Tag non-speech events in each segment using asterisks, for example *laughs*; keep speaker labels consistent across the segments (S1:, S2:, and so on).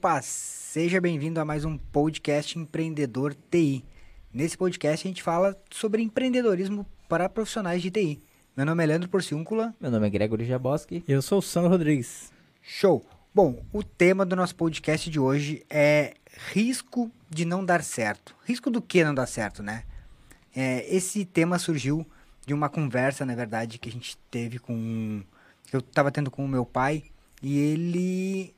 S1: Opa, seja bem-vindo a mais um podcast Empreendedor TI. Nesse podcast a gente fala sobre empreendedorismo para profissionais de TI. Meu nome é Leandro Porciúncula.
S2: Meu nome é Gregory Jaboski.
S3: Eu sou o Sandro Rodrigues.
S1: Show! Bom, o tema do nosso podcast de hoje é risco de não dar certo. Risco do que não dar certo, né? É, esse tema surgiu de uma conversa, na verdade, que a gente teve com. que eu estava tendo com o meu pai, e ele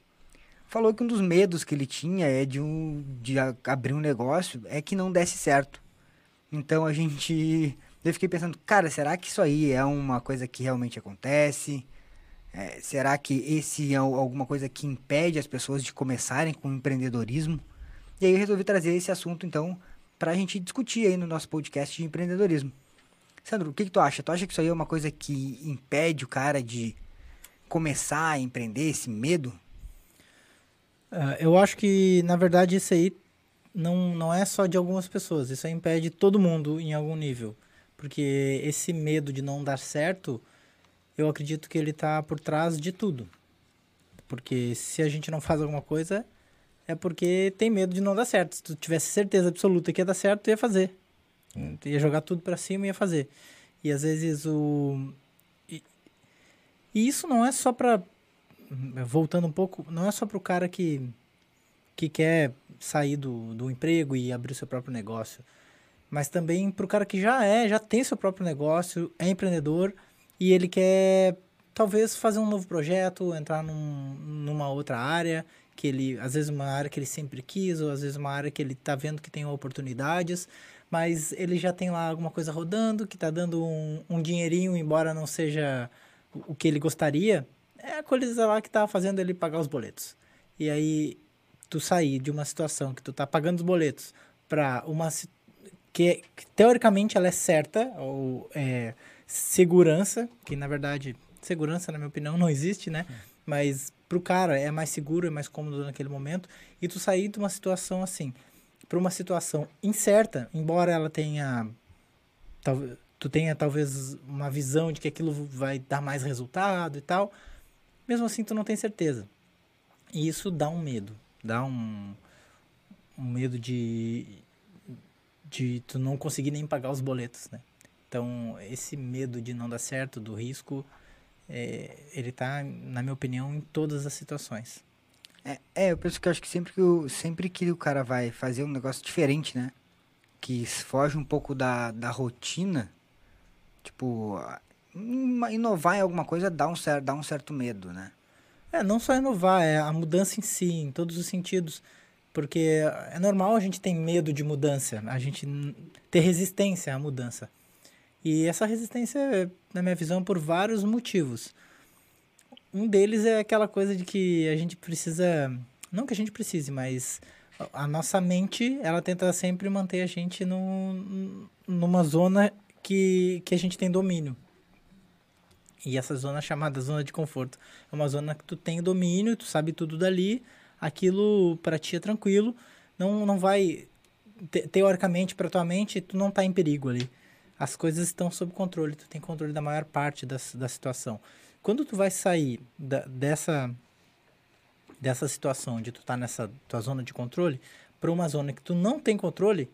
S1: falou que um dos medos que ele tinha é de, um, de abrir um negócio é que não desse certo. Então a gente. Eu fiquei pensando, cara, será que isso aí é uma coisa que realmente acontece? É, será que esse é alguma coisa que impede as pessoas de começarem com empreendedorismo? E aí eu resolvi trazer esse assunto, então, para a gente discutir aí no nosso podcast de empreendedorismo. Sandro, o que, que, tu acha? Tu acha que isso aí é uma coisa que impede o cara de começar a empreender, esse medo?
S3: Uh, eu acho que, na verdade, isso aí não, não é só de algumas pessoas. Isso aí impede todo mundo em algum nível. Porque esse medo de não dar certo, eu acredito que ele está por trás de tudo. Porque se a gente não faz alguma coisa, é porque tem medo de não dar certo. Se tu tivesse certeza absoluta que ia dar certo, tu ia fazer. Tu ia jogar tudo para cima e ia fazer. E às vezes o. E, e isso não é só para Voltando um pouco, não é só para o cara que, que quer sair do, do emprego e abrir o seu próprio negócio, mas também para o cara que já é, já tem seu próprio negócio, é empreendedor e ele quer talvez fazer um novo projeto, entrar num, numa outra área que ele, às vezes uma área que ele sempre quis, ou às vezes uma área que ele está vendo que tem oportunidades, mas ele já tem lá alguma coisa rodando, que está dando um, um dinheirinho, embora não seja o que ele gostaria, é a coisa lá que está fazendo ele pagar os boletos. E aí, tu sair de uma situação que tu tá pagando os boletos para uma que, que, teoricamente ela é certa, ou é, segurança, que na verdade, segurança, na minha opinião, não existe, né? Mas pro cara é mais seguro, é mais cômodo naquele momento. E tu sair de uma situação assim, para uma situação incerta, embora ela tenha. Talvez, tu tenha talvez uma visão de que aquilo vai dar mais resultado e tal, mesmo assim tu não tem certeza. E isso dá um medo, dá um, um medo de, de tu não conseguir nem pagar os boletos, né? Então, esse medo de não dar certo, do risco, é, ele tá, na minha opinião, em todas as situações.
S1: É, é, eu penso que eu acho que sempre que, o, sempre que o cara vai fazer um negócio diferente, né? Que foge um pouco da, da rotina, tipo, inovar em alguma coisa dá um, certo, dá um certo medo, né?
S3: É, não só inovar, é a mudança em si, em todos os sentidos. Porque é normal a gente ter medo de mudança, a gente ter resistência à mudança. E essa resistência, na minha visão, por vários motivos. Um deles é aquela coisa de que a gente precisa. Não que a gente precise, mas a nossa mente, ela tenta sempre manter a gente no, numa zona que, que a gente tem domínio. E essa zona é chamada *laughs* zona de conforto é uma zona que tu tem domínio, tu sabe tudo dali, aquilo para ti é tranquilo, não, não vai te, teoricamente para tua mente tu não tá em perigo ali. As coisas estão sob controle, tu tem controle da maior parte da, da situação. Quando tu vai sair da, dessa dessa situação de tu tá nessa tua zona de controle para uma zona que tu não tem controle,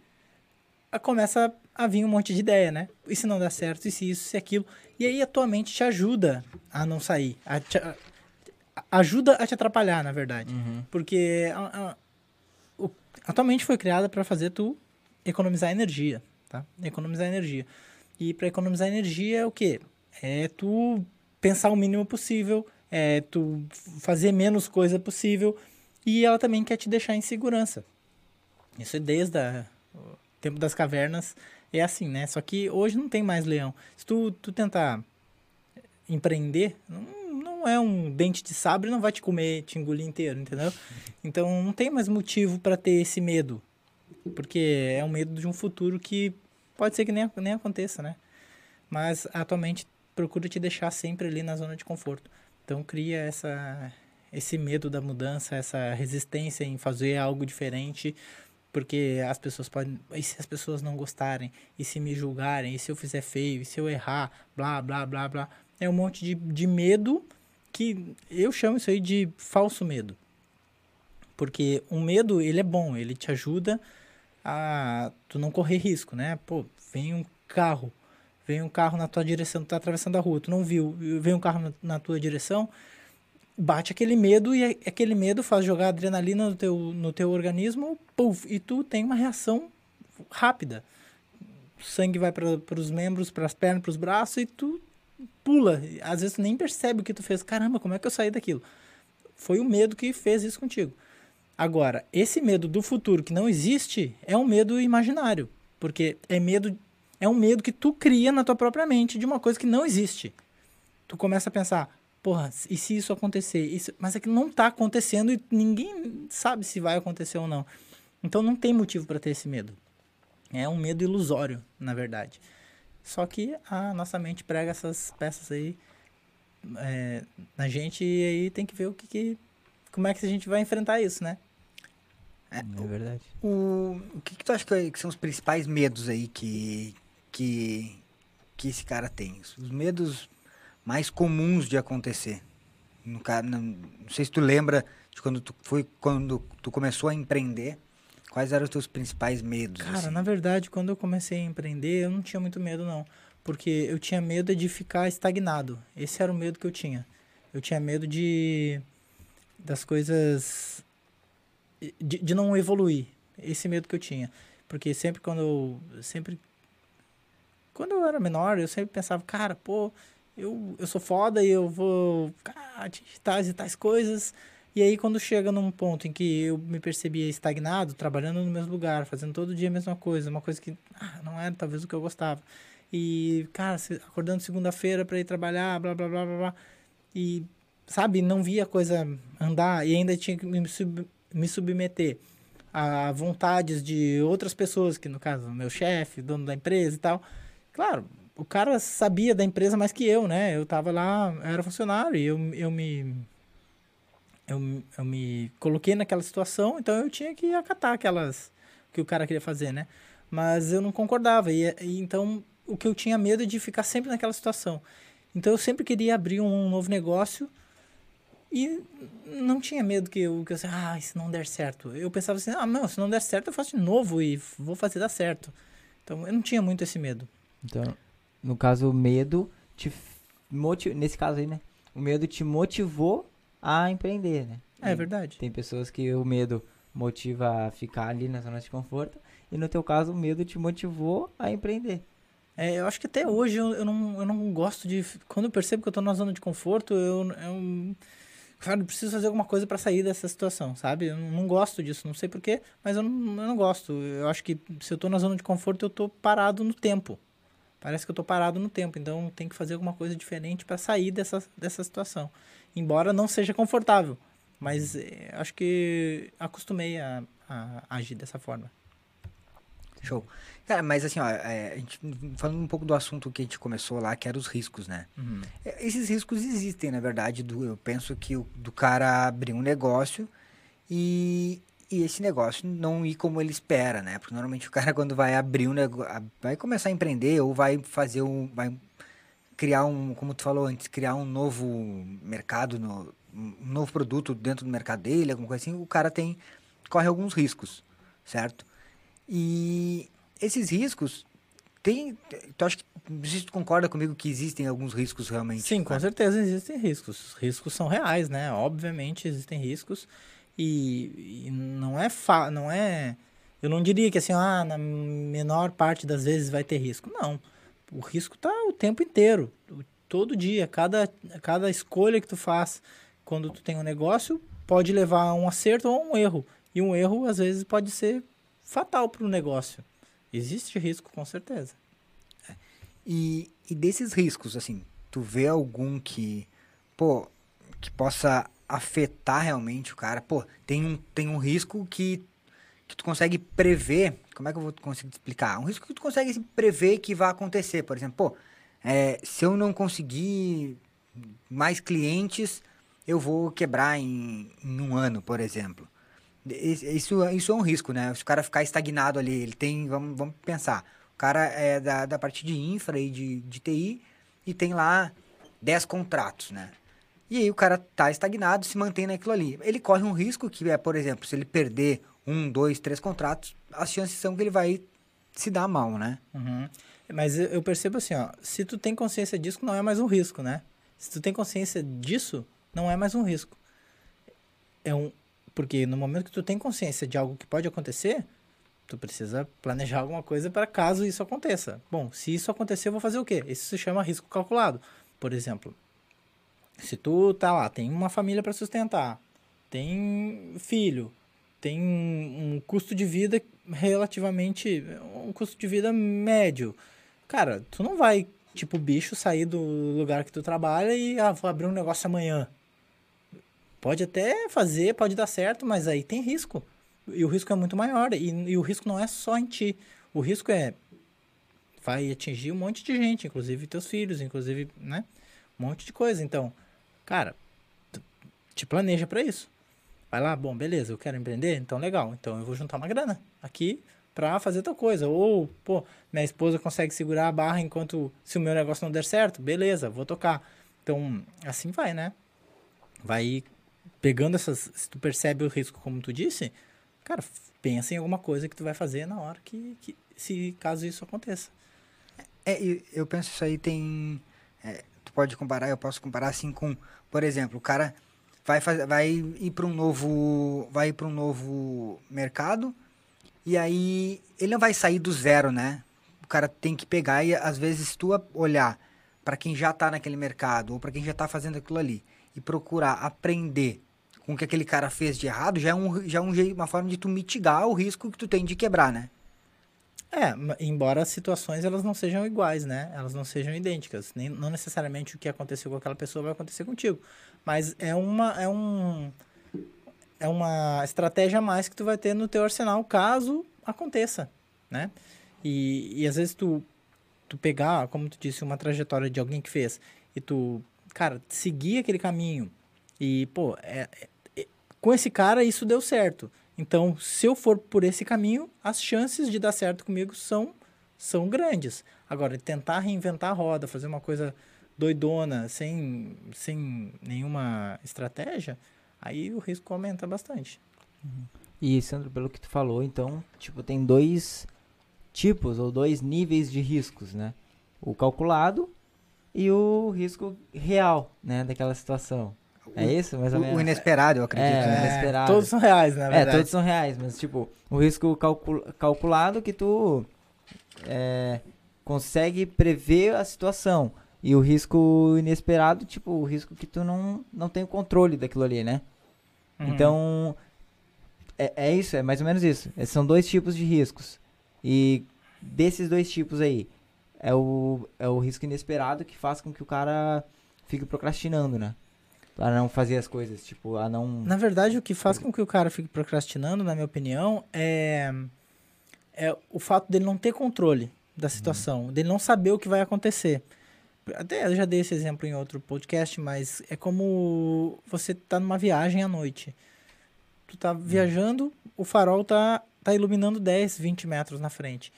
S3: começa a vir um monte de ideia, né? E se não dá certo, e se isso, se aquilo. E aí a tua mente te ajuda a não sair. A te, a, ajuda a te atrapalhar, na verdade. Uhum. Porque a, a, o, a tua mente foi criada para fazer tu economizar energia, tá? Economizar energia. E para economizar energia é o quê? É tu pensar o mínimo possível, é tu fazer menos coisa possível. E ela também quer te deixar em segurança. Isso é desde a tempo das cavernas é assim, né? Só que hoje não tem mais leão. Se tu, tu tentar empreender, não, não é um dente de sabre, não vai te comer, te engolir inteiro, entendeu? Então não tem mais motivo para ter esse medo. Porque é um medo de um futuro que pode ser que nem, nem aconteça, né? Mas atualmente procura te deixar sempre ali na zona de conforto. Então cria essa, esse medo da mudança, essa resistência em fazer algo diferente porque as pessoas podem. E se as pessoas não gostarem? E se me julgarem? E se eu fizer feio? E se eu errar? Blá, blá, blá, blá. É um monte de, de medo que eu chamo isso aí de falso medo. Porque o medo, ele é bom, ele te ajuda a tu não correr risco, né? Pô, vem um carro, vem um carro na tua direção, tu tá atravessando a rua, tu não viu, vem um carro na, na tua direção, bate aquele medo e aquele medo faz jogar adrenalina no teu, no teu organismo, puff, e tu tem uma reação rápida. O sangue vai para os membros, para as pernas, para os braços e tu pula. Às vezes tu nem percebe o que tu fez. Caramba, como é que eu saí daquilo? Foi o medo que fez isso contigo. Agora, esse medo do futuro que não existe é um medo imaginário, porque é medo é um medo que tu cria na tua própria mente de uma coisa que não existe. Tu começa a pensar, porra, e se isso acontecer? Isso... Mas é que não está acontecendo e ninguém sabe se vai acontecer ou não. Então não tem motivo para ter esse medo. É um medo ilusório, na verdade. Só que a nossa mente prega essas peças aí é, na gente e aí tem que ver o que, que como é que a gente vai enfrentar isso, né?
S1: É, é verdade. O, o que, que tu acha que, que, são os principais medos aí que, que, que esse cara tem? Os medos mais comuns de acontecer. No, não, não sei se tu lembra de quando tu foi quando tu começou a empreender. Quais eram os teus principais medos?
S3: Cara,
S1: assim?
S3: na verdade, quando eu comecei a empreender, eu não tinha muito medo, não. Porque eu tinha medo de ficar estagnado. Esse era o medo que eu tinha. Eu tinha medo de das coisas de, de não evoluir. Esse medo que eu tinha. Porque sempre quando eu. Sempre. Quando eu era menor, eu sempre pensava, cara, pô, eu, eu sou foda e eu vou atingir tais e tais coisas. E aí, quando chega num ponto em que eu me percebia estagnado, trabalhando no mesmo lugar, fazendo todo dia a mesma coisa, uma coisa que ah, não era talvez o que eu gostava. E, cara, acordando segunda-feira para ir trabalhar, blá, blá, blá, blá, blá. E, sabe, não via a coisa andar e ainda tinha que me, sub, me submeter a vontades de outras pessoas, que no caso, meu chefe, dono da empresa e tal. Claro, o cara sabia da empresa mais que eu, né? Eu tava lá, era funcionário e eu, eu me. Eu, eu me coloquei naquela situação, então eu tinha que acatar aquelas que o cara queria fazer, né? Mas eu não concordava. E, e então o que eu tinha medo é de ficar sempre naquela situação. Então eu sempre queria abrir um novo negócio e não tinha medo que eu, que eu ah, se não der certo. Eu pensava assim, ah, não, se não der certo eu faço de novo e vou fazer dar certo. Então eu não tinha muito esse medo.
S2: Então, no caso, o medo te motiv... nesse caso aí, né? O medo te motivou a empreender, né?
S3: É, verdade.
S2: Tem pessoas que o medo motiva a ficar ali na zona de conforto e no teu caso o medo te motivou a empreender.
S3: É, eu acho que até hoje eu, eu, não, eu não gosto de. Quando eu percebo que eu tô na zona de conforto, eu, eu Cara, eu preciso fazer alguma coisa para sair dessa situação, sabe? Eu não gosto disso, não sei porquê, mas eu não, eu não gosto. Eu acho que se eu tô na zona de conforto, eu tô parado no tempo. Parece que eu tô parado no tempo, então tem que fazer alguma coisa diferente para sair dessa, dessa situação. Embora não seja confortável, mas é, acho que acostumei a, a, a agir dessa forma.
S1: Show. Cara, mas assim, ó, é, a gente, falando um pouco do assunto que a gente começou lá, que era os riscos, né? Uhum. É, esses riscos existem, na verdade. Do, eu penso que o, do cara abrir um negócio e, e esse negócio não ir como ele espera, né? Porque normalmente o cara, *laughs* quando vai abrir um negócio, vai começar a empreender ou vai fazer um. vai criar um, como tu falou antes, criar um novo mercado, no, um novo produto dentro do mercado dele, alguma coisa assim, o cara tem. corre alguns riscos, certo? E esses riscos tem. Tu acha que. Você concorda comigo que existem alguns riscos realmente?
S3: Sim, com certeza existem riscos. Riscos são reais, né? Obviamente existem riscos. E, e não é fa não é. Eu não diria que assim, ah, na menor parte das vezes vai ter risco. Não. O risco tá o tempo inteiro. Todo dia. Cada, cada escolha que tu faz quando tu tem um negócio pode levar a um acerto ou a um erro. E um erro, às vezes, pode ser fatal para o negócio. Existe risco, com certeza.
S1: É. E, e desses riscos, assim, tu vê algum que, pô, que possa afetar realmente o cara? Pô, tem um, tem um risco que, que tu consegue prever. Como é que eu vou conseguir explicar? Um risco que tu consegue assim, prever que vai acontecer. Por exemplo, pô, é, se eu não conseguir mais clientes, eu vou quebrar em, em um ano, por exemplo. Isso, isso é um risco, né? Se o cara ficar estagnado ali, ele tem, vamos, vamos pensar, o cara é da, da parte de infra e de, de TI e tem lá 10 contratos, né? E aí o cara tá estagnado, se mantém naquilo ali. Ele corre um risco que é, por exemplo, se ele perder um, dois, três contratos, as chances são que ele vai se dar mal, né?
S3: Uhum. Mas eu- percebo assim, ó, se tu tem consciência disso, não é mais um risco, né? Se tu tem consciência disso, não é mais um risco. É um porque no momento que tu tem consciência de algo que pode acontecer, tu precisa planejar alguma coisa para caso isso aconteça. Bom, se isso acontecer, eu vou fazer o quê? Isso se chama risco calculado. Por exemplo, se tu tá lá, tem uma família para sustentar, tem filho, tem um custo de vida relativamente um custo de vida médio. Cara, tu não vai, tipo, bicho sair do lugar que tu trabalha e ah, vou abrir um negócio amanhã. Pode até fazer, pode dar certo, mas aí tem risco. E o risco é muito maior. E, e o risco não é só em ti. O risco é. Vai atingir um monte de gente, inclusive teus filhos, inclusive, né? Um monte de coisa. Então, cara, te planeja para isso. Vai lá, bom, beleza, eu quero empreender, então legal. Então eu vou juntar uma grana aqui pra fazer tal coisa. Ou, pô, minha esposa consegue segurar a barra enquanto se o meu negócio não der certo, beleza, vou tocar. Então, assim vai, né? Vai pegando essas. Se tu percebe o risco, como tu disse, cara, pensa em alguma coisa que tu vai fazer na hora que, que se caso isso aconteça.
S1: É, eu penso isso aí tem. Pode comparar, eu posso comparar assim com, por exemplo, o cara vai, fazer, vai ir para um novo. Vai para um novo mercado e aí ele não vai sair do zero, né? O cara tem que pegar e às vezes tu olhar para quem já tá naquele mercado ou para quem já tá fazendo aquilo ali e procurar aprender com o que aquele cara fez de errado, já é, um, já é um uma forma de tu mitigar o risco que tu tem de quebrar, né?
S3: É, embora as situações elas não sejam iguais, né? Elas não sejam idênticas. Nem, não necessariamente o que aconteceu com aquela pessoa vai acontecer contigo. Mas é uma, é um, é uma estratégia a mais que tu vai ter no teu arsenal caso aconteça, né? E, e às vezes tu, tu pegar, como tu disse, uma trajetória de alguém que fez e tu, cara, seguir aquele caminho e, pô, é, é- é- com esse cara isso deu certo. Então, se eu for por esse caminho, as chances de dar certo comigo são, são grandes. Agora, tentar reinventar a roda, fazer uma coisa doidona, sem, sem nenhuma estratégia, aí o risco aumenta bastante.
S2: E, Sandro, pelo que tu falou, então, tipo, tem dois tipos ou dois níveis de riscos, né? O calculado e o risco real, né, daquela situação. É isso, mais ou
S1: O,
S2: menos?
S1: o inesperado, eu acredito,
S2: É,
S1: né?
S2: inesperado.
S3: Todos são reais, na
S2: É,
S3: verdade.
S2: todos são reais, mas tipo, o risco calcul- calculado que tu é, consegue prever a situação. E o risco inesperado, tipo, o risco que tu não, não tem o controle daquilo ali, né?
S3: Uhum.
S2: Então, é, é isso, é mais ou menos isso. Esses são dois tipos de riscos. E desses dois tipos aí, é o, é o risco inesperado que faz com que o cara fique procrastinando, né? Pra não fazer as coisas, tipo, a não...
S3: Na verdade, o que faz com que o cara fique procrastinando, na minha opinião, é, é o fato dele não ter controle da situação, dele não saber o que vai acontecer. Até eu já dei esse exemplo em outro podcast, mas é como você tá numa viagem à noite. Tu tá viajando, o farol tá, tá iluminando 10, 20 metros na frente.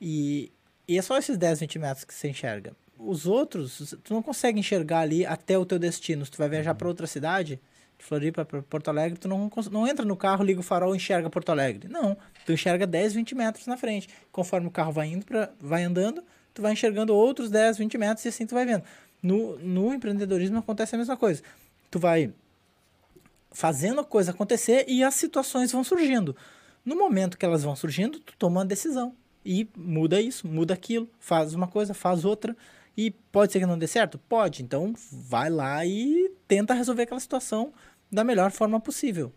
S3: E, e é só esses 10, 20 metros que você enxerga. Os outros, tu não consegue enxergar ali até o teu destino. Se tu vai viajar para outra cidade, de Floripa para Porto Alegre, tu não, não entra no carro, liga o farol e enxerga Porto Alegre. Não, tu enxerga 10, 20 metros na frente. Conforme o carro vai indo pra, vai andando, tu vai enxergando outros 10, 20 metros e assim tu vai vendo. No, no empreendedorismo acontece a mesma coisa. Tu vai fazendo a coisa acontecer e as situações vão surgindo. No momento que elas vão surgindo, tu toma uma decisão e muda isso, muda aquilo, faz uma coisa, faz outra e pode ser que não dê certo? Pode. Então vai lá e tenta resolver aquela situação da melhor forma possível.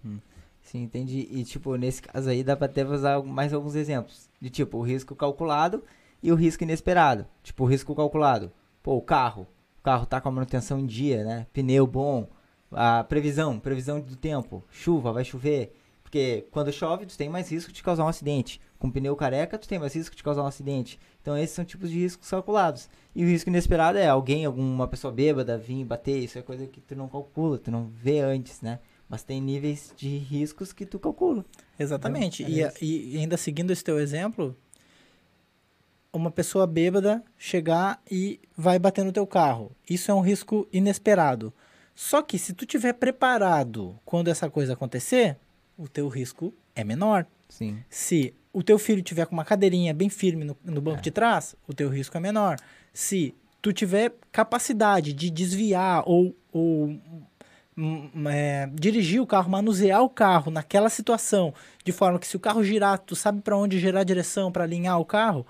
S2: Sim, entendi. E, tipo, nesse caso aí dá pra até usar mais alguns exemplos. De, tipo, o risco calculado e o risco inesperado. Tipo, o risco calculado. Pô, o carro. O carro tá com a manutenção em dia, né? Pneu bom. A previsão, previsão do tempo. Chuva, vai chover. Porque quando chove, tu tem mais risco de causar um acidente. Com pneu careca, tu tem mais risco de causar um acidente. Então, esses são tipos de riscos calculados. E o risco inesperado é alguém, alguma pessoa bêbada vir bater. Isso é coisa que tu não calcula, tu não vê antes, né? Mas tem níveis de riscos que tu calcula.
S3: Exatamente. E,
S2: é
S3: e ainda seguindo esse teu exemplo, uma pessoa bêbada chegar e vai bater no teu carro. Isso é um risco inesperado. Só que se tu tiver preparado quando essa coisa acontecer, o teu risco é menor.
S2: Sim.
S3: Se o teu filho tiver com uma cadeirinha bem firme no, no banco de trás, o teu risco é menor. Se tu tiver capacidade de desviar ou, ou hum, é, dirigir o carro, manusear o carro naquela situação, de forma que se o carro girar, tu sabe para onde girar a direção para alinhar o carro,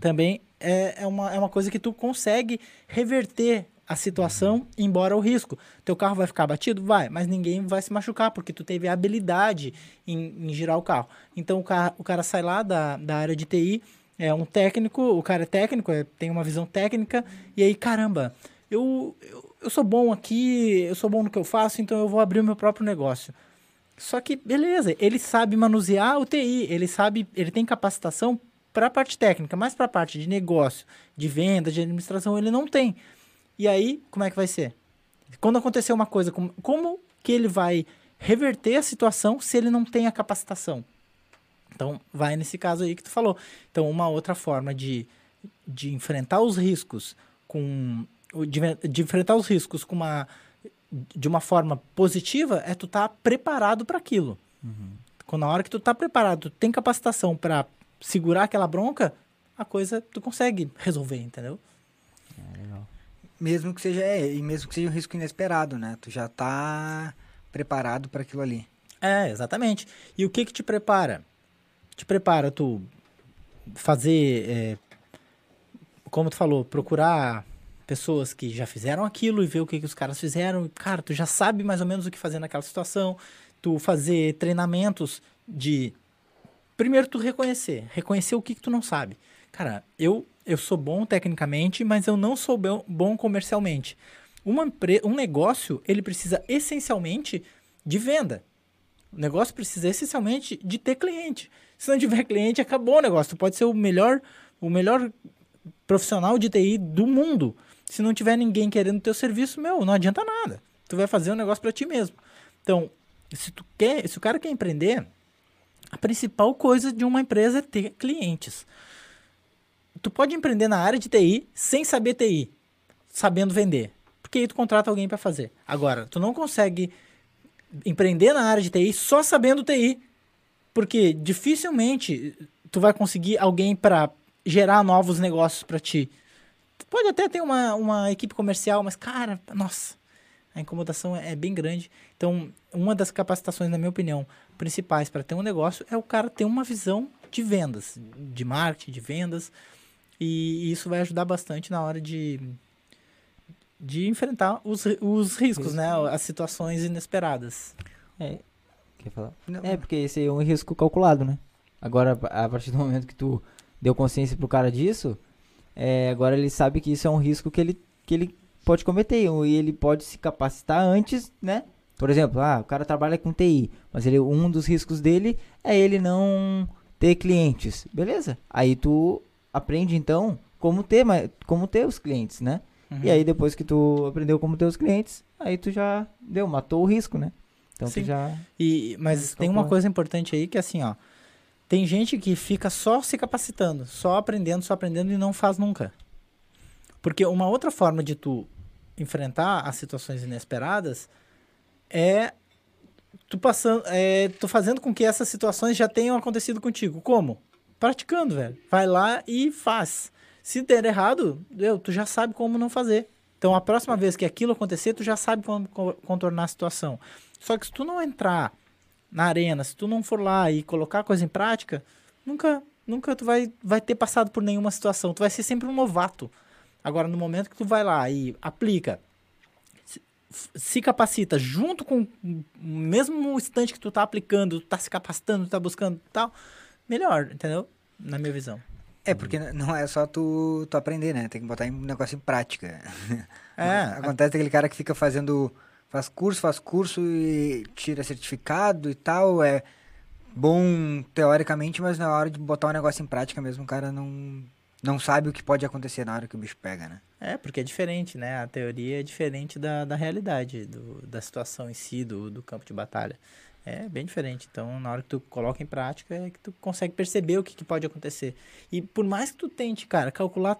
S3: também é, é, uma, é uma coisa que tu consegue reverter a situação, embora o risco. Teu carro vai ficar batido? Vai, mas ninguém vai se machucar, porque tu teve a habilidade em, em girar o carro. Então o cara, o cara sai lá da, da área de TI, é um técnico, o cara é técnico, é, tem uma visão técnica, e aí, caramba, eu, eu, eu sou bom aqui, eu sou bom no que eu faço, então eu vou abrir o meu próprio negócio. Só que, beleza, ele sabe manusear o TI, ele sabe, ele tem capacitação para a parte técnica, mas para a parte de negócio, de venda, de administração, ele não tem. E aí, como é que vai ser? Quando acontecer uma coisa, como, como que ele vai reverter a situação se ele não tem a capacitação? Então, vai nesse caso aí que tu falou. Então, uma outra forma de, de enfrentar os riscos com de, de enfrentar os riscos com uma de uma forma positiva é tu estar tá preparado para aquilo. Uhum. Quando na hora que tu tá preparado, tu tem capacitação para segurar aquela bronca, a coisa tu consegue resolver, entendeu?
S1: Mesmo que seja, é, e mesmo que seja um risco inesperado, né? Tu já tá preparado para aquilo ali.
S3: É, exatamente. E o que que te prepara? Te prepara tu fazer, é, como tu falou, procurar pessoas que já fizeram aquilo e ver o que, que os caras fizeram. Cara, tu já sabe mais ou menos o que fazer naquela situação. Tu fazer treinamentos de. Primeiro, tu reconhecer. Reconhecer o que, que tu não sabe. Cara, eu, eu sou bom tecnicamente, mas eu não sou bom comercialmente. Uma um negócio, ele precisa essencialmente de venda. O negócio precisa essencialmente de ter cliente. Se não tiver cliente, acabou o negócio. Tu pode ser o melhor, o melhor profissional de TI do mundo. Se não tiver ninguém querendo teu serviço, meu, não adianta nada. Tu vai fazer um negócio para ti mesmo. Então, se tu quer, se o cara quer empreender, a principal coisa de uma empresa é ter clientes. Tu pode empreender na área de TI sem saber TI, sabendo vender, porque aí tu contrata alguém para fazer. Agora, tu não consegue empreender na área de TI só sabendo TI, porque dificilmente tu vai conseguir alguém para gerar novos negócios para ti. Pode até ter uma, uma equipe comercial, mas, cara, nossa, a incomodação é, é bem grande. Então, uma das capacitações, na minha opinião, principais para ter um negócio é o cara ter uma visão de vendas, de marketing, de vendas. E isso vai ajudar bastante na hora de, de enfrentar os, os riscos, né? As situações inesperadas.
S2: É, quer falar? Não. É, porque esse é um risco calculado, né? Agora, a partir do momento que tu deu consciência pro cara disso, é, agora ele sabe que isso é um risco que ele, que ele pode cometer e ele pode se capacitar antes, né? Por exemplo, ah, o cara trabalha com TI, mas ele, um dos riscos dele é ele não ter clientes. Beleza? Aí tu aprende então como ter, como ter os clientes, né? Uhum. E aí depois que tu aprendeu como ter os clientes, aí tu já deu, matou o risco, né?
S3: Então Sim. tu já. E, mas tem uma coisa importante aí que é assim, ó. Tem gente que fica só se capacitando, só aprendendo, só aprendendo e não faz nunca. Porque uma outra forma de tu enfrentar as situações inesperadas é tu passando, é, tu fazendo com que essas situações já tenham acontecido contigo. Como? Praticando, velho. Vai lá e faz. Se der errado, eu, tu já sabe como não fazer. Então, a próxima vez que aquilo acontecer, tu já sabe como contornar a situação. Só que se tu não entrar na arena, se tu não for lá e colocar a coisa em prática, nunca, nunca tu vai, vai ter passado por nenhuma situação. Tu vai ser sempre um novato. Agora, no momento que tu vai lá e aplica, se, capacita junto com o mesmo instante que tu tá aplicando, tu tá se capacitando, tu tá buscando tal, melhor, entendeu? Na minha visão.
S1: É, porque não é só tu, tu aprender, né? Tem que botar um negócio em prática. *laughs* É. Acontece aquele cara que fica fazendo faz curso, faz curso e tira certificado e tal, é bom teoricamente, mas na hora de botar o um negócio em prática mesmo, o cara não, não sabe o que pode acontecer na hora que o bicho pega, né?
S3: É, porque é diferente, né? A teoria é diferente da, da realidade, do, da situação em si, do, do campo de batalha. É bem diferente. Então, na hora que tu coloca em prática, é que tu consegue perceber o que, que pode acontecer. E por mais que tu tente, cara, calcular...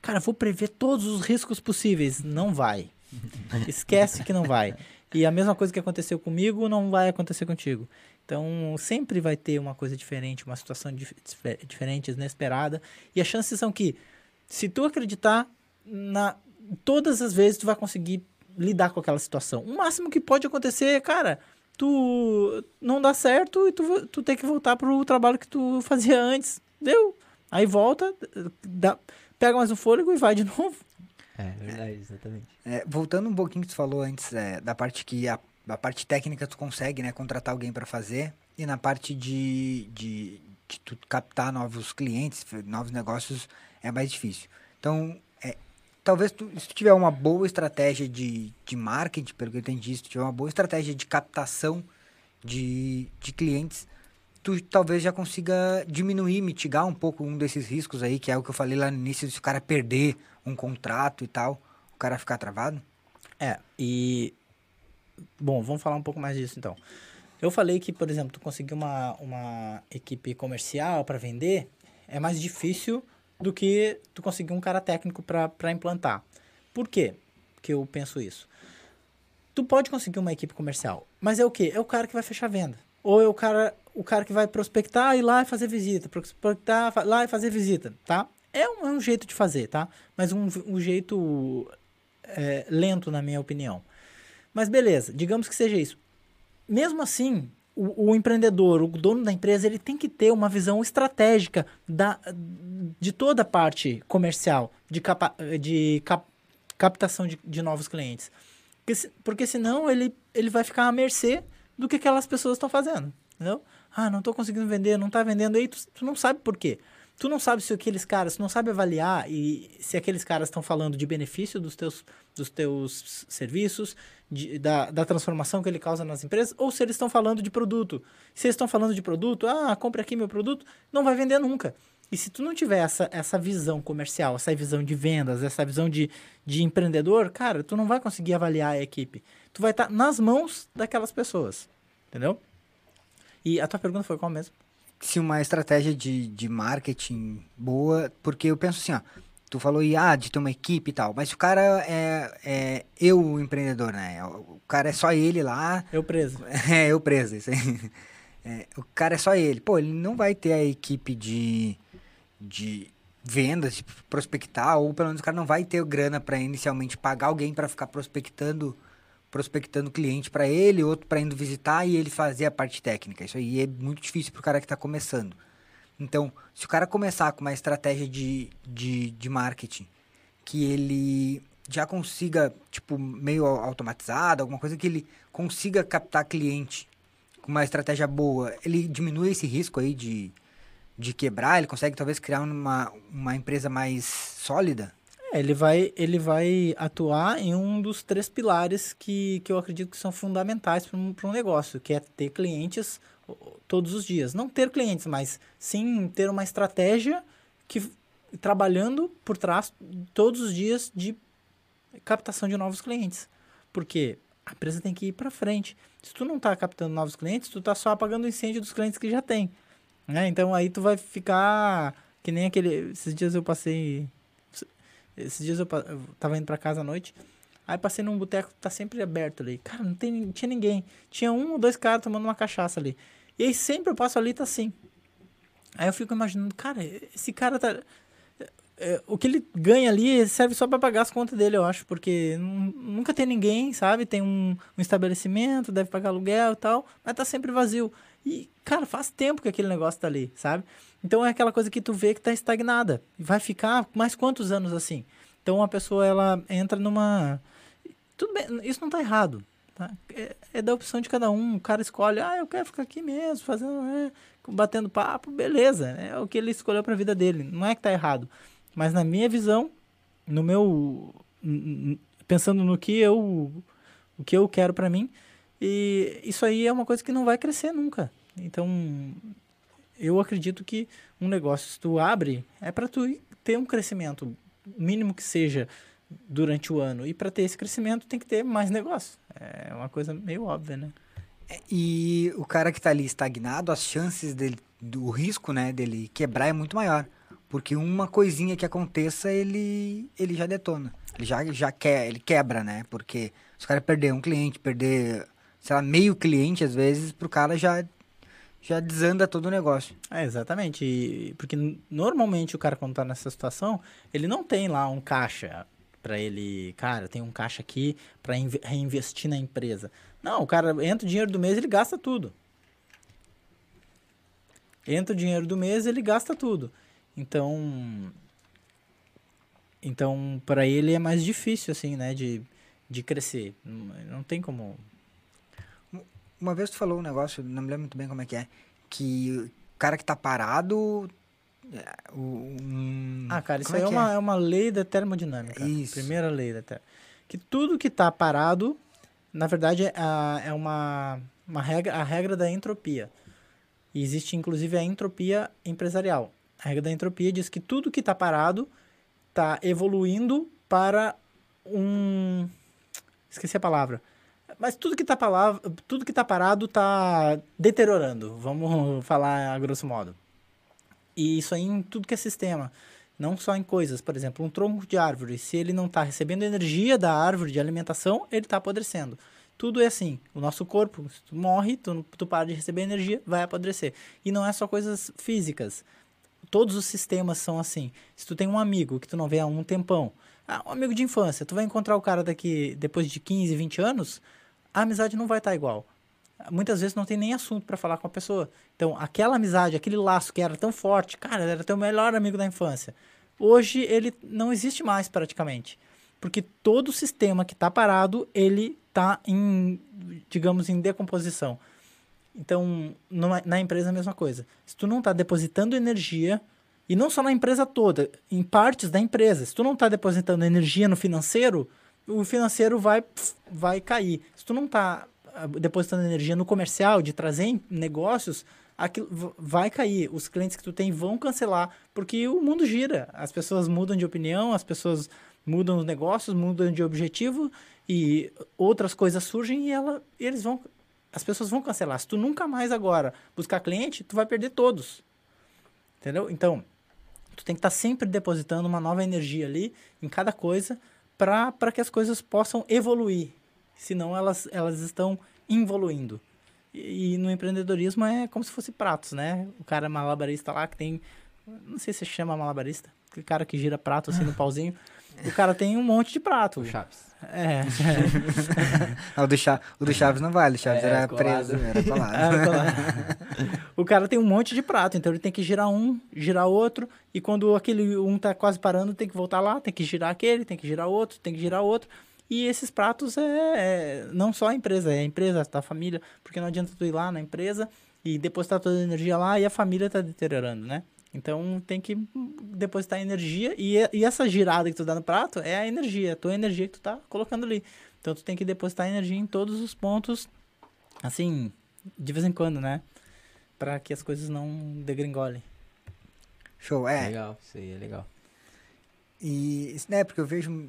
S3: Cara, vou prever todos os riscos possíveis. Não vai *laughs* Esquece que não vai. E a mesma coisa que aconteceu comigo não vai acontecer contigo. Então, sempre vai ter uma coisa diferente, uma situação dif diferente, inesperada. E as chances são que, se tu acreditar, na, todas as vezes tu vai conseguir lidar com aquela situação. O máximo que pode acontecer, cara, tu não dá certo e tu, tu tem que voltar pro trabalho que tu fazia antes. Deu? Aí volta, dá, pega mais um fôlego e vai de *laughs* novo.
S2: É verdade, exatamente.
S1: É, voltando um pouquinho que tu falou antes é, da parte que a, a parte técnica tu consegue, né, contratar alguém para fazer e na parte de, de, de tu captar novos clientes, novos negócios é mais difícil. Então, talvez tu, se tu tiver uma boa estratégia de, de marketing, pelo que eu entendi, se tu tiver uma boa estratégia de captação de, de clientes, tu talvez já consiga diminuir, mitigar um pouco um desses riscos aí, que é o que eu falei lá no início, se o cara perder um contrato e tal, o cara ficar travado?
S3: É, e. Bom, vamos falar um pouco mais disso então. Eu falei que, por exemplo, tu conseguir uma, uma equipe comercial para vender é mais difícil do que tu conseguir um cara técnico para implantar. Por quê que eu penso isso? Tu pode conseguir uma equipe comercial, mas é o quê? É o cara que vai fechar a venda. Ou é o cara, o cara que vai prospectar e lá e fazer visita, prospectar lá e fazer visita, tá? É um, é um jeito de fazer, tá? Mas um, um jeito é, lento, na minha opinião. Mas beleza, digamos que seja isso. Mesmo assim, o, o, empreendedor, o dono da empresa, ele tem que ter uma visão estratégica da, de toda a parte comercial, de, capa, de cap, captação de, de novos clientes. Porque, porque senão ele, ele vai ficar à mercê do que aquelas pessoas estão fazendo. Entendeu? Ah, não estou conseguindo vender, não está vendendo aí, tu, tu não sabe por quê. Tu não sabe se aqueles caras, tu não sabe avaliar e se aqueles caras estão falando de benefício dos teus, dos teus serviços, de, da, da transformação que ele causa nas empresas, ou se eles estão falando de produto. Se eles estão falando de produto, ah, compre aqui meu produto, não vai vender nunca. E se tu não tiver essa, essa visão comercial, essa visão de vendas, essa visão de, de empreendedor, cara, tu não vai conseguir avaliar a equipe. Tu vai estar tá nas mãos daquelas pessoas. Entendeu? E a tua pergunta foi qual mesmo?
S1: Se uma estratégia de, de marketing boa, porque eu penso assim, ó, tu falou ah, de ter uma equipe e tal, mas o cara é, é eu o empreendedor, né? O cara é só ele lá.
S3: Eu preso. *laughs*
S1: É, eu preso, isso aí. *laughs* É, o cara é só ele. Pô, ele não vai ter a equipe de, de vendas, de prospectar, ou pelo menos o cara não vai ter grana para inicialmente pagar alguém para ficar prospectando prospectando cliente para ele, outro para indo visitar e ele fazer a parte técnica. Isso aí é muito difícil para o cara que está começando. Então, se o cara começar com uma estratégia de, de, de marketing que ele já consiga, tipo, meio automatizada, alguma coisa que ele consiga captar cliente com uma estratégia boa, ele diminui esse risco aí de, de quebrar, ele consegue talvez criar uma, uma empresa mais sólida?
S3: Ele vai, ele vai atuar em um dos três pilares que, que eu acredito que são fundamentais para um, um negócio, que é ter clientes todos os dias. Não ter clientes, mas sim ter uma estratégia que trabalhando por trás todos os dias de captação de novos clientes. Porque a empresa tem que ir para frente. Se tu não está captando novos clientes, tu está só apagando o incêndio dos clientes que já tem. Né? Então aí tu vai ficar que nem aquele. Esses dias eu passei esses dias eu, eu tava indo pra casa à noite. Aí passei num boteco que tá sempre aberto ali. Cara, não, tem, não tinha ninguém. Tinha um ou dois caras tomando uma cachaça ali. E aí sempre eu passo ali e tá assim. Aí eu fico imaginando, cara, esse cara tá. É, o que ele ganha ali serve só para pagar as contas dele, eu acho, porque nunca tem ninguém, sabe? Tem um, um, estabelecimento, deve pagar aluguel e tal, mas tá sempre vazio. E, cara, faz tempo que aquele negócio tá ali, sabe? Então é aquela coisa que tu vê que tá estagnada. Vai ficar mais quantos anos assim? Então a pessoa ela entra numa. Tudo bem, isso não tá errado. Tá? É, é, da opção de cada um. O cara escolhe, ah, eu quero ficar aqui mesmo, fazendo, é, batendo papo, beleza. É o que ele escolheu para a vida dele. Não é que tá errado. Mas na minha visão, no meu. Pensando no que eu. O que eu quero para mim. E isso aí é uma coisa que não vai crescer nunca. Então, eu acredito que um negócio, se tu abre, é para tu ter um crescimento, mínimo que seja, durante o ano. E para ter esse crescimento, tem que ter mais negócio. É uma coisa meio óbvia, né?
S1: É, e o cara que está ali estagnado, as chances dele, do risco, né, dele quebrar é muito maior. Porque uma coisinha que aconteça, ele, ele já detona. ele já, já quer, ele quebra, né? Porque os caras perder um cliente, perder, sei lá, meio cliente, às vezes, pro cara já, já desanda todo o negócio.
S3: É, exatamente. E- porque normalmente o cara, quando tá nessa situação, ele não tem lá um caixa pra ele, cara, tem um caixa aqui inve- reinvestir na empresa. Não, o cara entra o dinheiro do mês, ele gasta tudo. Entra o dinheiro do mês, ele gasta tudo. Então, então para ele é mais difícil assim, né, de, de crescer. Não tem como
S1: Uma vez tu falou um negócio, não me lembro muito bem como é que é, que o cara que tá parado. é, um-
S3: Ah, cara, isso
S1: como
S3: aí é,
S1: que
S3: uma, é uma lei da termodinâmica.
S1: Isso.
S3: Primeira lei da termodinâmica. Que tudo que está parado, na verdade, é, é uma, uma regra, a regra da entropia. E existe, inclusive, a entropia empresarial. A regra da entropia diz que tudo que está parado está evoluindo para um... Esqueci a palavra. Mas tudo que está tudo que tá parado está deteriorando. Vamos *laughs* falar a grosso modo. E isso aí em tudo que é sistema. Não só em coisas. Por exemplo, um tronco de árvore. Se ele não está recebendo energia da árvore de alimentação, ele está apodrecendo. Tudo é assim. O nosso corpo, se tu morre, tu, tu para de receber energia, vai apodrecer. E não é só coisas físicas. Todos os sistemas são assim. Se tu tem um amigo que tu não vê há um tempão, ah, um amigo de infância, tu vai encontrar o cara daqui depois de 15, 20 anos, a amizade não vai estar igual. Muitas vezes não tem nem assunto para falar com a pessoa. Então, aquela amizade, aquele laço que era tão forte, cara, era teu melhor amigo da infância. Hoje ele não existe mais praticamente. Porque todo sistema que está parado, ele está em, digamos, em decomposição. Então, numa- na empresa a mesma coisa. Se tu não está depositando energia, e não só na empresa toda, em partes da empresa, se tu não está depositando energia no financeiro, o financeiro vai, vai cair. Se tu não está depositando energia no comercial, de trazer negócios, aquilo vai cair. Os clientes que tu tem vão cancelar, porque o mundo gira. As pessoas mudam de opinião, as pessoas mudam os negócios, mudam de objetivo e outras coisas surgem e, ela, eles vão as pessoas vão cancelar. Se tu nunca mais agora buscar cliente, tu vai perder todos. Entendeu? Então, tu tem que estar sempre depositando uma nova energia ali em cada coisa para que as coisas possam evoluir. Senão elas, elas estão involuindo. E, e no empreendedorismo é como se fosse pratos, né? O cara malabarista lá que tem. Não sei se chama malabarista. Aquele cara que gira prato assim no *laughs* pauzinho. O cara tem um monte de prato.
S2: O Chaves.
S3: É. *laughs*
S1: O, do Cha- o do Chaves não vale, o Chaves
S2: É,
S1: era
S2: colado.
S1: preso, era colado.
S3: Tá lá. o cara tem um monte de prato, então ele tem que girar um, girar outro, e quando aquele um tá quase parando, tem que voltar lá, tem que girar aquele, tem que girar outro, tem que girar outro. E esses pratos é, é não só a empresa, é a empresa, tá a família, porque não adianta tu ir lá na empresa e depositar toda a energia lá e a família tá deteriorando, né? Então tem que depositar energia e, e essa girada que tu dá no prato é a energia, a tua energia que tu tá colocando ali. Então tu tem que depositar energia em todos os pontos, assim, de vez em quando, né? Pra que as coisas não degringolem.
S1: Show, é.
S2: Legal, isso aí é legal.
S1: E, né, porque eu vejo.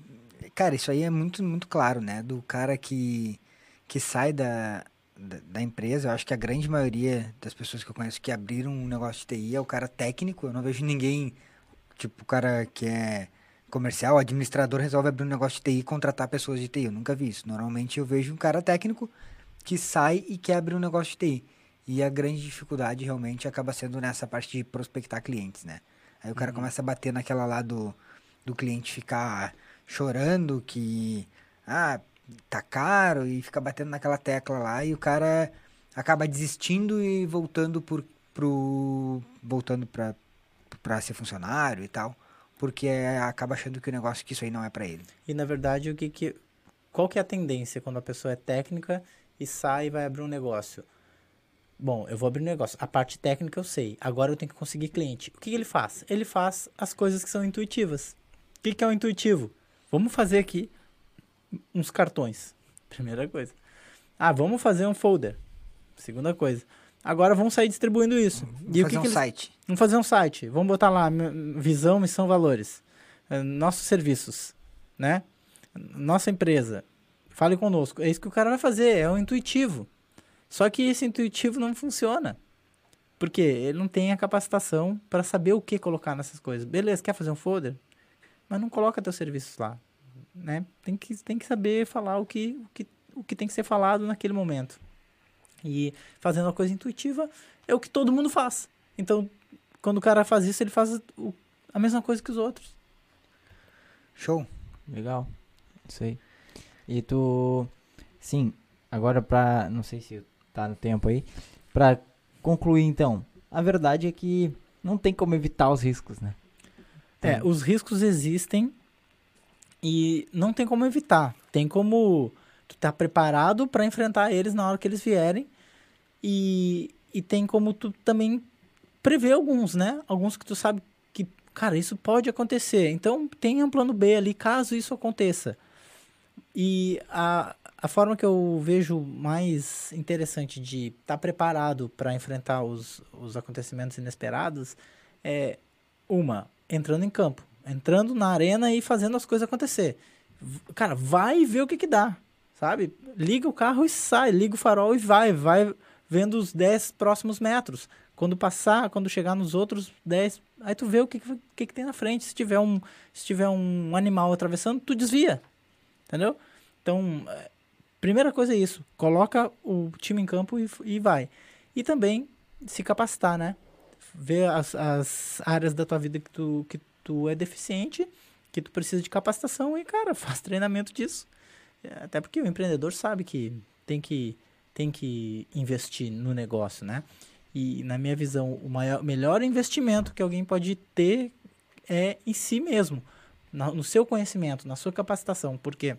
S1: Cara, isso aí é muito, muito claro, né? Do cara que, que sai da, da, da empresa. Eu acho que a grande maioria das pessoas que eu conheço que abriram um negócio de TI é o cara técnico. Eu não vejo ninguém, tipo, o cara que é comercial, administrador, resolve abrir um negócio de TI e contratar pessoas de TI. Eu nunca vi isso. Normalmente eu vejo um cara técnico que sai e quer abrir um negócio de TI. E a grande dificuldade realmente acaba sendo nessa parte de prospectar clientes, né? Aí o cara começa a bater naquela lá do, do cliente ficar chorando que ah, tá caro e fica batendo naquela tecla lá e o cara acaba desistindo e voltando por, pro voltando para para ser funcionário e tal, porque acaba achando que o negócio que isso aí não é para ele.
S3: E na verdade, o que que qual que é a tendência quando a pessoa é técnica e sai e vai abrir um negócio? Bom, eu vou abrir um negócio. A parte técnica eu sei. Agora eu tenho que conseguir cliente. O que, que ele faz? Ele faz as coisas que são intuitivas. O que, que é o intuitivo? Vamos fazer aqui uns cartões. *laughs* Primeira coisa. Ah, vamos fazer um folder. Segunda coisa. Agora vamos sair distribuindo isso.
S1: Vou
S3: e o
S1: fazer
S3: que
S1: um
S3: que eles-
S1: site.
S3: Vamos fazer um site. Vamos botar lá visão, missão, valores. Eh, Nossos serviços, né? Nossa empresa. Fale conosco. É isso que o cara vai fazer, é o intuitivo. Só que esse intuitivo não funciona. Porque ele não tem a capacitação para saber o que colocar nessas coisas. Beleza, quer fazer um folder? Mas não coloca teus serviços lá. Né? Tem que, tem que saber falar o que, o, que, o que tem que ser falado naquele momento. E fazendo uma coisa intuitiva é o que todo mundo faz. Então, quando o cara faz isso, ele faz o, a mesma coisa que os outros.
S1: Show.
S2: Legal. Isso aí. E tu. Sim, agora pra. Não sei se tá no tempo aí. Pra concluir então. A verdade é que não tem como evitar os riscos, né?
S3: É, os riscos existem e não tem como evitar. Tem como tu estar tá preparado para enfrentar eles na hora que eles vierem e, e tem como tu também prever alguns, né? Alguns que tu sabe que, cara, isso pode acontecer. Então tenha um plano B ali caso isso aconteça. E a, a forma que eu vejo mais interessante de estar tá preparado para enfrentar os, os acontecimentos inesperados é uma, entrando em campo, entrando na arena e fazendo as coisas acontecer. Cara, vai ver o que que dá, sabe? Liga o carro e sai, liga o farol e vai, vai vendo os 10 próximos metros. Quando passar, quando chegar nos outros 10, aí tu vê o que, que, que tem na frente. Se tiver, um, se tiver um animal atravessando, tu desvia, entendeu? Então, é, primeira coisa é isso, coloca o time em campo e, e vai. E também se capacitar, né? ver as, as áreas da tua vida que tu, que tu é deficiente, que tu precisa de capacitação e, cara, *laughs* faz treinamento disso. É, até porque o empreendedor sabe que tem que, tem que investir no negócio, né? E, na minha visão, o maior, melhor investimento que alguém pode ter é em si mesmo, na, no seu conhecimento, na sua capacitação, porque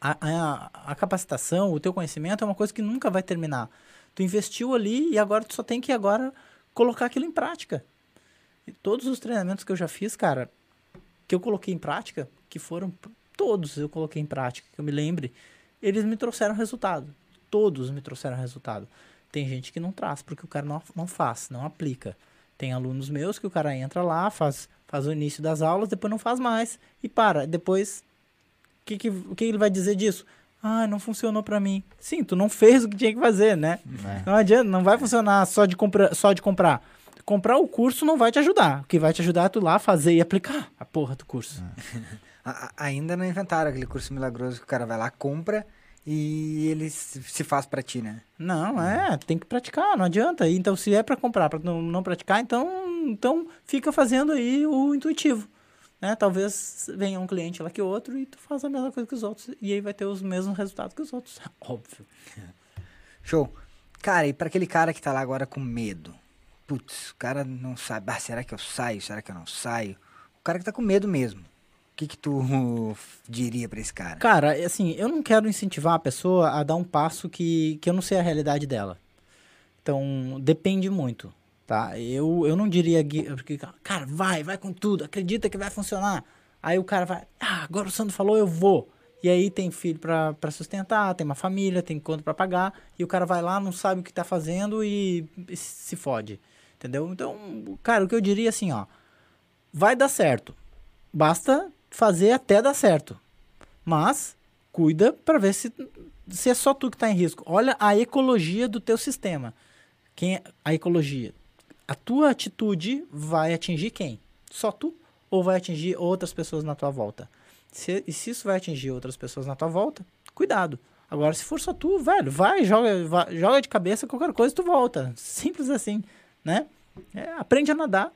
S3: a, a, a, capacitação, o teu conhecimento é uma coisa que nunca vai terminar. Tu investiu ali e agora tu só tem que agora colocar aquilo em prática. E todos os treinamentos que eu já fiz, cara, que eu coloquei em prática, que foram todos eu coloquei em prática, que eu me lembre, eles me trouxeram resultado. Todos me trouxeram resultado. Tem gente que não traz, porque o cara não, não faz, não aplica. Tem alunos meus que o cara entra lá, faz, faz o início das aulas, depois não faz mais e para. Depois, o que, que, que ele vai dizer disso? Ah, não funcionou para mim. Sim, tu não fez o que tinha que fazer, né? É. Não adianta, não vai funcionar só de, compra, só de comprar. Comprar o curso não vai te ajudar. O que vai te ajudar é tu lá fazer e aplicar a porra do curso.
S1: É. *laughs* Ainda não inventaram aquele curso milagroso que o cara vai lá, compra e ele se faz para ti, né?
S3: Não, é, tem que praticar, não adianta. Então, se é para comprar, para não, não praticar, então, então fica fazendo aí o intuitivo. Né? Talvez venha um cliente lá que outro e tu faz a mesma coisa que os outros. E aí vai ter os mesmos resultados que os outros. *laughs* Óbvio.
S1: Show. Cara, e para aquele cara que tá lá agora com medo? Putz, o cara não sabe. Ah, será que eu saio? Será que eu não saio? O cara que tá com medo mesmo. O que, que tu *laughs* diria para esse cara?
S3: Cara, assim, eu não quero incentivar a pessoa a dar um passo que, que eu não sei a realidade dela. Então, depende muito tá? Eu, eu não diria, porque, cara, vai, vai com tudo, acredita que vai funcionar. Aí o cara vai, ah, agora o Sandro falou, eu vou. E aí tem filho para sustentar, tem uma família, tem conta para pagar, e o cara vai lá, não sabe o que tá fazendo e, e se fode. Entendeu? Então, cara, o que eu diria assim, ó, vai dar certo. Basta fazer até dar certo. Mas cuida para ver se, se é só tu que tá em risco. Olha a ecologia do teu sistema. Quem é a ecologia? a tua atitude vai atingir quem? Só tu? Ou vai atingir outras pessoas na tua volta? Se, e se isso vai atingir outras pessoas na tua volta, cuidado. Agora, se for só tu, velho, vai, joga, vai, joga de cabeça qualquer coisa tu volta. Simples assim, né? É, aprende a nadar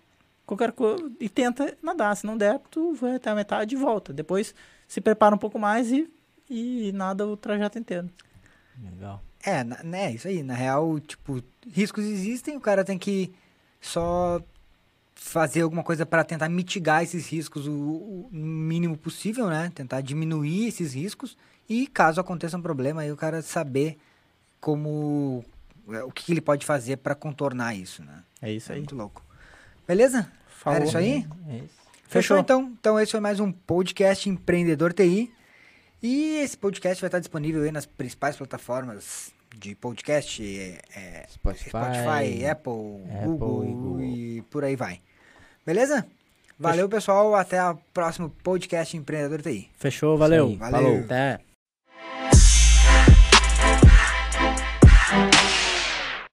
S3: qualquer coisa e tenta nadar. Se não der, tu vai até a metade e volta. Depois se prepara um pouco mais e, e nada o trajeto inteiro.
S2: Legal.
S1: É, né, isso aí. Na real, tipo, riscos existem, o cara tem que só fazer alguma coisa para tentar mitigar esses riscos o, o, mínimo possível, né? Tentar diminuir esses riscos e caso aconteça um problema, aí o cara saber como o que ele pode fazer para contornar isso, né?
S3: É isso
S1: é
S3: aí.
S1: Muito louco. Beleza?
S3: Falou.
S1: Era isso aí?
S2: É isso.
S1: Fechou, Fechou então? Então esse foi mais um podcast Empreendedor TI. E esse podcast vai estar disponível aí nas principais plataformas de podcast, é, é
S2: Spotify,
S1: Spotify, Apple,
S2: Apple
S1: Google,
S2: e Google
S1: e por aí vai. Beleza? Valeu, pessoal. Até o próximo podcast Empreendedor TI.
S3: Fechou, valeu.
S1: Valeu.
S3: Até.